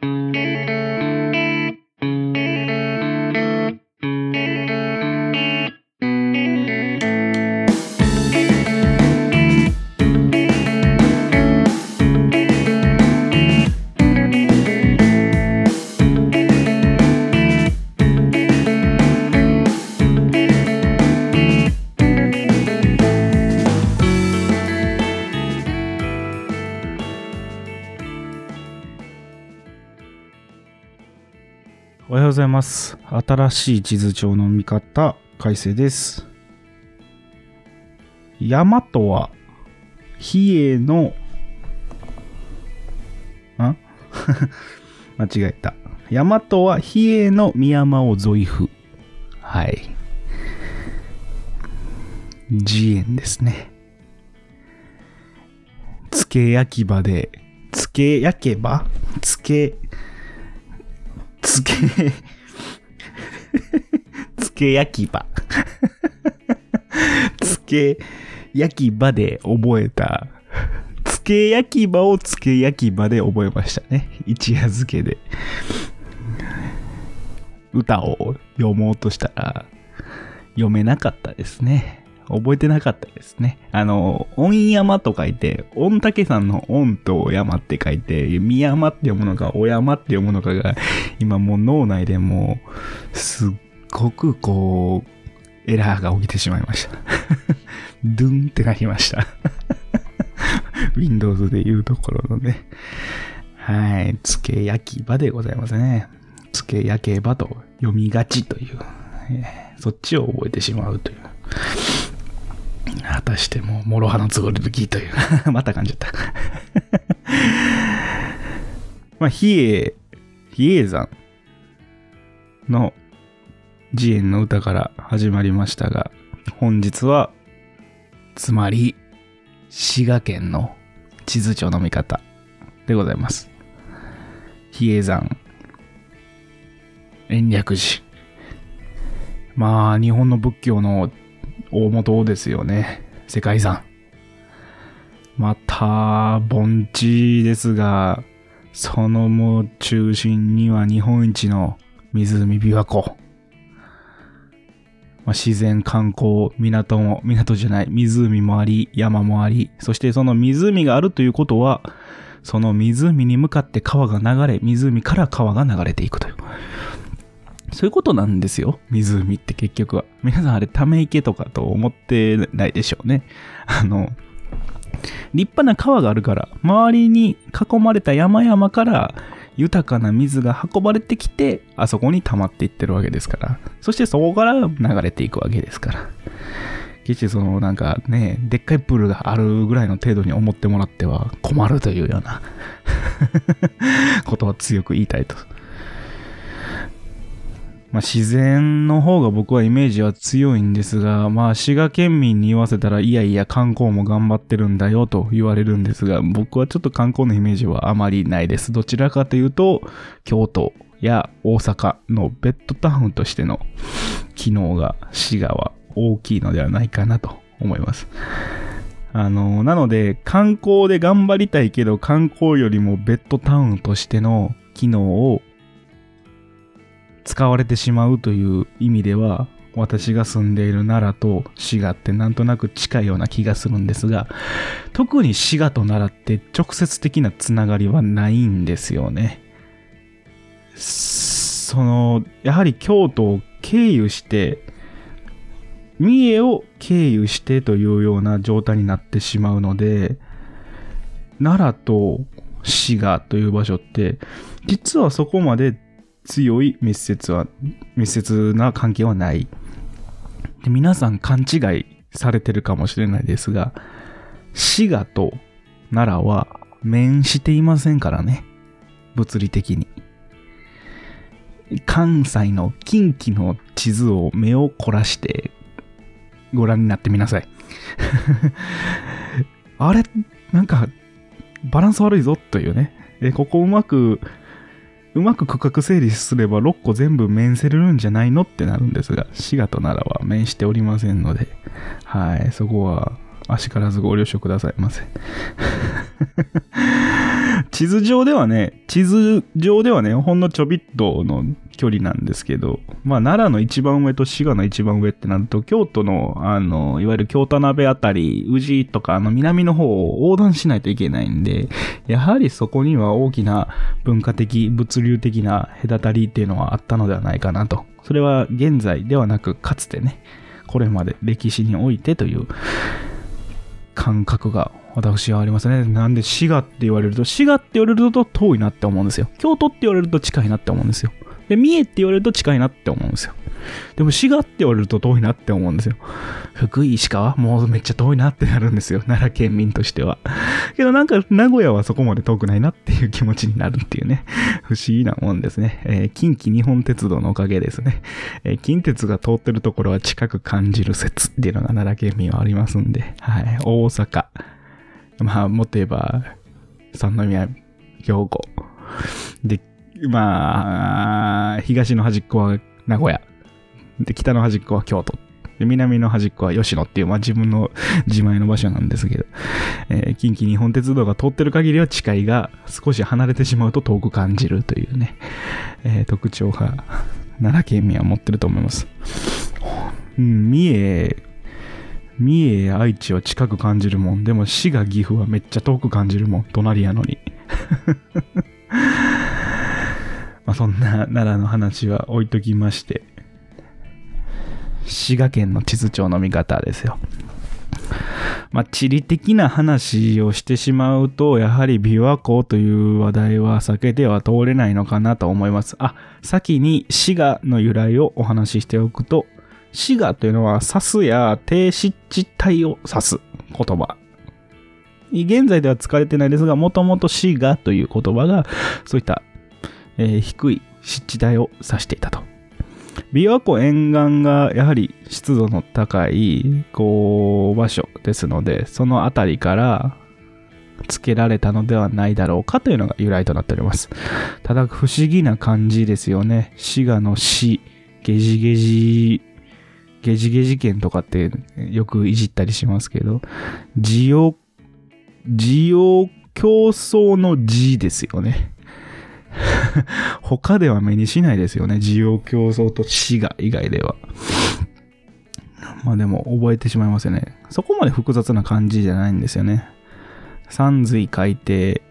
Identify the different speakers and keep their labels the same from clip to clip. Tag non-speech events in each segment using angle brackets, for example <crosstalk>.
Speaker 1: Mm-hmm. おはようございます。新しい地図帳の見方、改正です。山とは、比叡の、ん <laughs> 間違えた。山とは比叡の宮山をゾイフ。はい。慈円ですね。つけ焼き場で、つけ焼けばつけ、つけ、<laughs> つけ焼き場。<laughs> つけ焼き場で覚えた。つけ焼き場をつけ焼き場で覚えましたね。一夜漬けで。歌を読もうとしたら、読めなかったですね。覚えてなかったですね。あの、御山と書いて、御嶽山の御と山って書いて、宮山って読むのか、お山って読むのかが、今もう脳内でもう、すっごくこう、エラーが起きてしまいました。<laughs> ドゥンってなりました。<laughs> Windows で言うところのね。はい。つけ焼き場でございますね。つけ焼けばと読みがちという、そっちを覚えてしまうという。果たしてもう、諸刃のつごりきという。<laughs> また噛んじゃった。<laughs> まあ、比叡、比叡山の慈円の歌から始まりましたが、本日は、つまり、滋賀県の地図帳の見方でございます。比叡山、延暦寺。まあ、日本の仏教の大元ですよね。世界遺産。また、盆地ですが、そのもう中心には日本一の湖琵琶湖。まあ、自然観光、港も、港じゃない、湖もあり、山もあり、そしてその湖があるということは、その湖に向かって川が流れ、湖から川が流れていくという。そういうことなんですよ。湖って結局は。皆さんあれため池とかと思ってないでしょうね。あの、立派な川があるから、周りに囲まれた山々から豊かな水が運ばれてきて、あそこに溜まっていってるわけですから。そしてそこから流れていくわけですから。決してそのなんかね、でっかいプールがあるぐらいの程度に思ってもらっては困るというような <laughs> ことは強く言いたいと。まあ、自然の方が僕はイメージは強いんですが、まあ、滋賀県民に言わせたら、いやいや観光も頑張ってるんだよと言われるんですが、僕はちょっと観光のイメージはあまりないです。どちらかというと、京都や大阪のベッドタウンとしての機能が滋賀は大きいのではないかなと思います。あの、なので、観光で頑張りたいけど、観光よりもベッドタウンとしての機能を使われてしまうという意味では、私が住んでいる奈良と滋賀ってなんとなく近いような気がするんですが、特に滋賀と奈良って直接的なつながりはないんですよね。その、やはり京都を経由して、三重を経由してというような状態になってしまうので、奈良と滋賀という場所って、実はそこまで強い密接は、密接な関係はない。で皆さん勘違いされてるかもしれないですが、滋賀と奈良は面していませんからね。物理的に。関西の近畿の地図を目を凝らしてご覧になってみなさい。<laughs> あれなんかバランス悪いぞというね。ここうまくうまく区画整理すれば6個全部面せれるんじゃないのってなるんですが、滋賀と奈良は面しておりませんので、はい、そこは、あしからずご了承くださいませ。地図上ではね、地図上ではね、ほんのちょびっとの距離なんですけど、まあ、奈良の一番上と滋賀の一番上ってなると、京都の、あの、いわゆる京田辺あたり、宇治とか、あの、南の方を横断しないといけないんで、やはりそこには大きな文化的、物流的な隔たりっていうのはあったのではないかなと。それは現在ではなく、かつてね、これまで歴史においてという感覚が私はありますね。なんで滋賀って言われると、滋賀って言われると遠いなって思うんですよ。京都って言われると近いなって思うんですよ。で、三重って言われると近いなって思うんですよ。でも滋賀って言われると遠いなって思うんですよ。福井、石川？もうめっちゃ遠いなってなるんですよ。奈良県民としては。けどなんか名古屋はそこまで遠くないなっていう気持ちになるっていうね。不思議なもんですね。えー、近畿日本鉄道のおかげですね。えー、近鉄が通ってるところは近く感じる説っていうのが奈良県民はありますんで。はい。大阪。まあ、もっと言えば、三宮、兵庫。で、まあ、東の端っこは名古屋。で、北の端っこは京都。で、南の端っこは吉野っていう、まあ自分の <laughs> 自前の場所なんですけど、えー、近畿日本鉄道が通ってる限りは近いが、少し離れてしまうと遠く感じるというね、えー、特徴が奈良県民は持ってると思います。うん、三重、三重、愛知は近く感じるもん。でも滋賀、岐阜はめっちゃ遠く感じるもん。隣やのに。<laughs> まあそんな奈良の話は置いときまして、滋賀県の地図帳の見方ですよ。まあ、地理的な話をしてしまうと、やはり琵琶湖という話題は避けては通れないのかなと思います。あ、先に滋賀の由来をお話ししておくと、滋賀というのは、サスや低湿地帯を指す言葉。現在では使われてないですが、もともと滋賀という言葉が、そういった、えー、低い湿地帯を指していたと。琵琶湖沿岸がやはり湿度の高い、こう、場所ですので、その辺りから付けられたのではないだろうかというのが由来となっております。ただ、不思議な感じですよね。滋賀の死、ゲジゲジゲジゲジ剣とかってよくいじったりしますけど、需要、需要競争の字ですよね。<laughs> 他では目にしないですよね。需要競争と死が以外では。まあでも覚えてしまいますよね。そこまで複雑な感じじゃないんですよね。三髄書いて、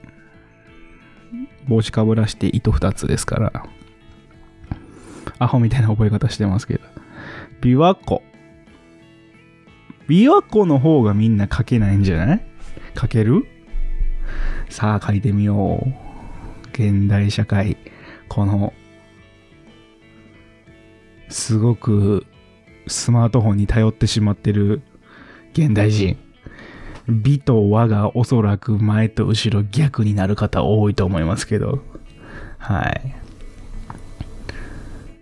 Speaker 1: 帽子かぶらして糸二つですから。アホみたいな覚え方してますけど。琵琶湖。琵琶湖の方がみんな書けないんじゃない？書ける？さあ書いてみよう。現代社会。この、すごくスマートフォンに頼ってしまってる現代人。美と和がおそらく前と後ろ逆になる方多いと思いますけど。はい。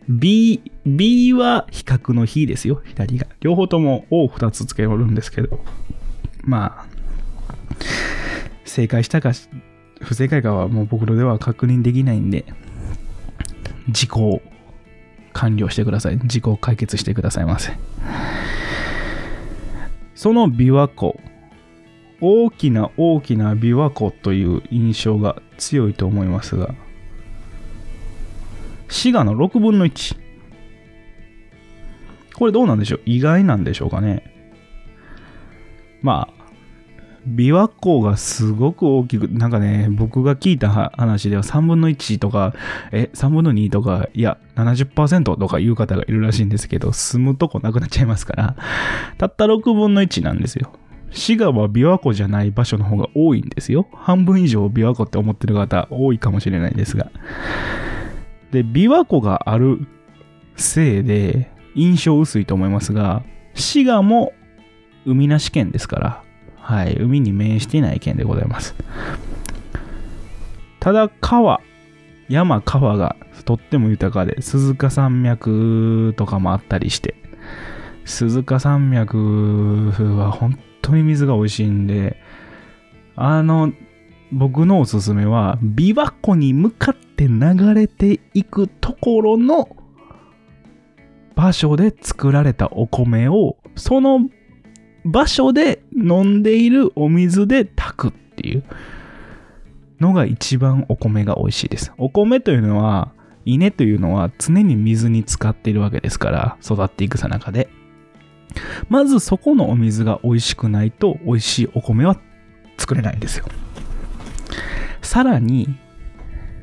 Speaker 1: B、B は比較の比ですよ、左が。両方とも O2 つつけるんですけど。まあ、正解したか、不正解かはもう僕のでは確認できないんで、事故完了してください。事故を解決してくださいませ。その琵琶湖、大きな大きな琵琶湖という印象が強いと思いますが、滋賀の6分の1。これどうなんでしょう？意外なんでしょうかね？まあ、琵琶湖がすごく大きく、なんかね、僕が聞いた話では3分の1とか、え、3分の2とか、いや、70%とかいう方がいるらしいんですけど、住むとこなくなっちゃいますから、たった6分の1なんですよ。滋賀は琵琶湖じゃない場所の方が多いんですよ。半分以上琵琶湖って思ってる方多いかもしれないんですが。で、琵琶湖があるせいで印象薄いと思いますが、滋賀も海なし県ですから、はい、海に面していない県でございます。ただ川、山川がとっても豊かで、鈴鹿山脈とかもあったりして、鈴鹿山脈は本当に水が美味しいんで、あの、僕のおすすめは、琵琶湖に向かって流れていくところの場所で作られたお米を、その場所で飲んでいるお水で炊くっていう。のが一番お米が美味しいです。お米というのは、稲というのは常に水に浸かっているわけですから、育っていくさなかで。まずそこのお水が美味しくないと美味しいお米は作れないんですよ。さらに、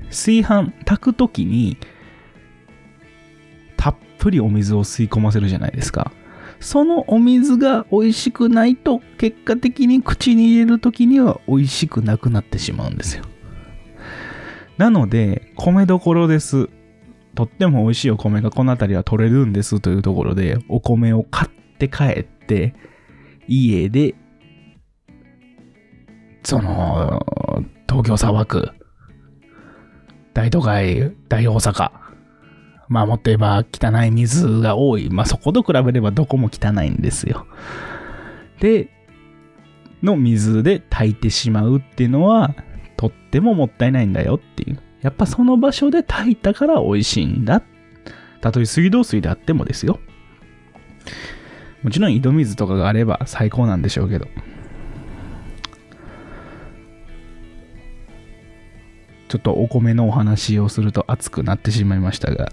Speaker 1: 炊飯、炊くときに、たっぷりお水を吸い込ませるじゃないですか。そのお水が美味しくないと、結果的に口に入れるときには美味しくなくなってしまうんですよ。なので、米どころです。とっても美味しいお米がこの辺りは取れるんですというところで、お米を買って帰って、家で、その、東京砂漠、大都会、大大阪、まあもっと言えば汚い水が多い。まあそこと比べればどこも汚いんですよ。で、の水で炊いてしまうっていうのは、とってももったいないんだよっていう。やっぱその場所で炊いたから美味しいんだ。たとえ水道水であってもですよ。もちろん井戸水とかがあれば最高なんでしょうけど。ちょっとお米のお話をすると熱くなってしまいましたが。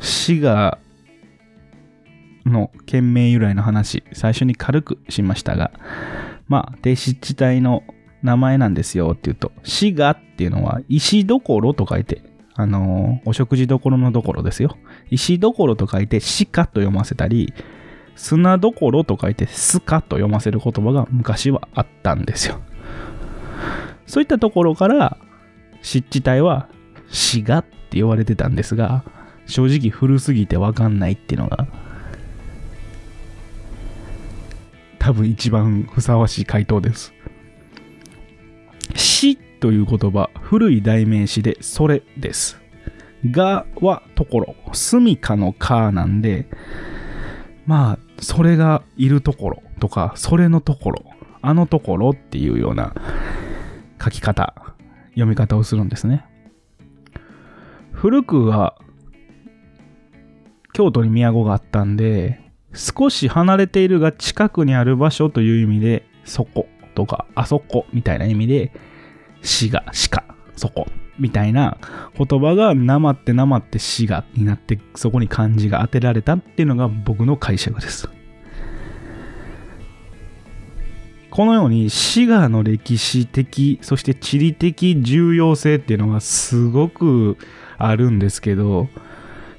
Speaker 1: 滋賀の県名由来の話、最初に軽くしましたが、まあ、低湿地帯の名前なんですよって言うと、滋賀っていうのは石どころと書いて、あの、お食事どころのどころですよ。石どころと書いて鹿と読ませたり、砂どころと書いてスカと読ませる言葉が昔はあったんですよ。そういったところから、湿地帯は滋賀って言われてたんですが、正直古すぎてわかんないっていうのが多分一番ふさわしい回答です。死という言葉、古い代名詞でそれです。がはところ、住処のかなんで、まあ、それがいるところとか、それのところ、あのところっていうような書き方、読み方をするんですね。古くは、京都に都があったんで、少し離れているが近くにある場所という意味で、そことか、あそこみたいな意味で、しが、しか、そこみたいな言葉がなまってなまってしがになってそこに漢字が当てられたっていうのが僕の解釈です。このように滋賀の歴史的そして地理的重要性っていうのがすごくあるんですけど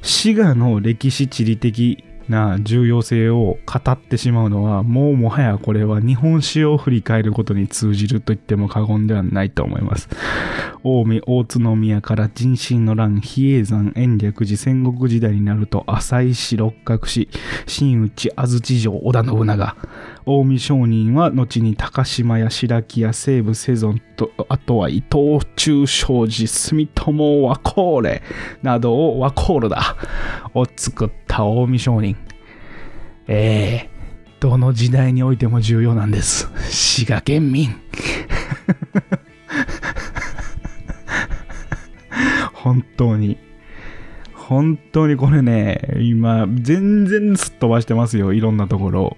Speaker 1: 滋賀の歴史地理的な重要性を語ってしまうのは、もうもはやこれは日本史を振り返ることに通じると言っても過言ではないと思います。近江、大津宮から人心の乱、比叡山、延暦寺、戦国時代になると、浅井市、六角市、新内、安土城、織田信長。近江商人は後に高島や白木や西武セゾンと、あとは伊藤忠商事、住友和コーレなどをワコールだ。を作った近江商人。ええー、どの時代においても重要なんです。滋賀県民。本当に。本当にこれね、今、全然すっ飛ばしてますよ。いろんなところ。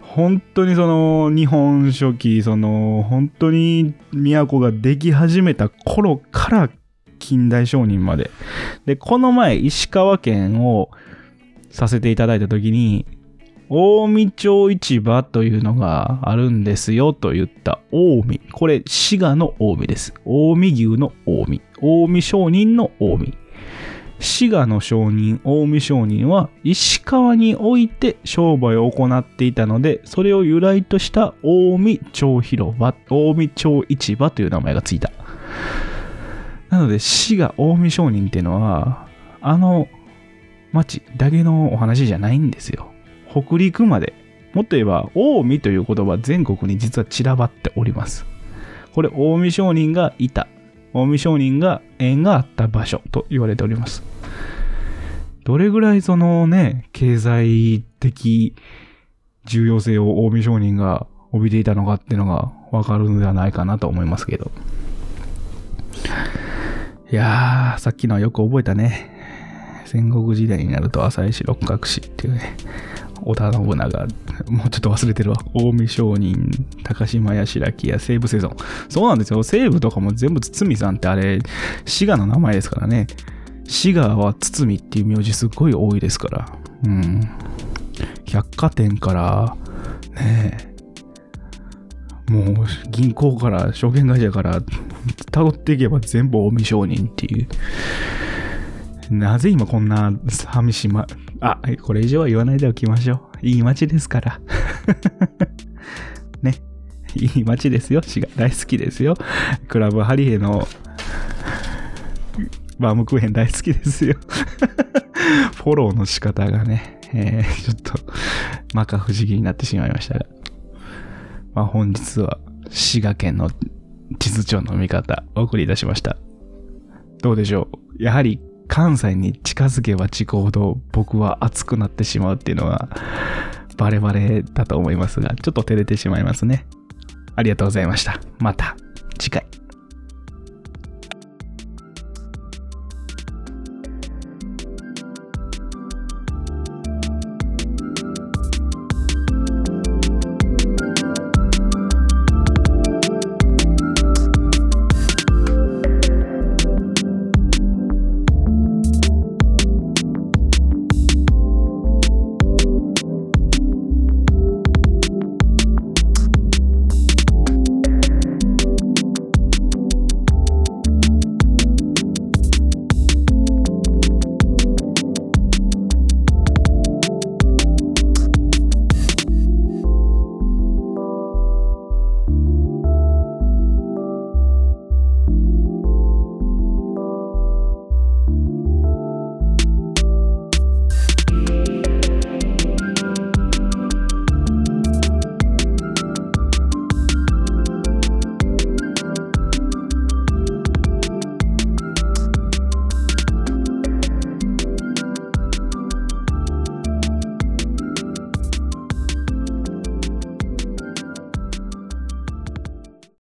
Speaker 1: 本当にその、日本書紀、その、本当に都ができ始めた頃から近代商人まで。で、この前、石川県をさせていただいたときに、近江町市場というのがあるんですよと言った近江。これ、滋賀の近江です。近江牛の近江。近江商人の近江。滋賀の商人、近江商人は石川において商売を行っていたので、それを由来とした近江町広場、近江町市場という名前がついた。なので、滋賀近江商人っていうのは、あの町だけのお話じゃないんですよ。北陸まで。もっと言えば、近江という言葉全国に実は散らばっております。これ、近江商人がいた。近江商人が縁があった場所と言われております。どれぐらいそのね、経済的重要性を近江商人が帯びていたのかっていうのがわかるのではないかなと思いますけど。いやー、さっきのはよく覚えたね。戦国時代になると浅井市六角氏っていうね、織田信長もうちょっと忘れてるわ。近江商人、高島屋白木屋、西武セゾン。そうなんですよ。西武とかも全部堤さんってあれ、滋賀の名前ですからね。滋賀は堤っていう名字すっごい多いですから。うん。百貨店から、ねえ。もう銀行から証券会社から辿っていけば全部近江商人っていう。なぜ今こんな寂しま、あ、これ以上は言わないでおきましょう。いい街ですから。<laughs> ね。いい街ですよ。滋賀大好きですよ。クラブハリエのバームクーヘン大好きですよ。<laughs> フォローの仕方がね、えー、ちょっと、摩訶不思議になってしまいましたが。まあ本日は滋賀県の地図帳の見方お送りいたしました。どうでしょう？やはり関西に近づけば近ほど僕は熱くなってしまうっていうのはバレバレだと思いますが、ちょっと照れてしまいますね。ありがとうございました。また次回。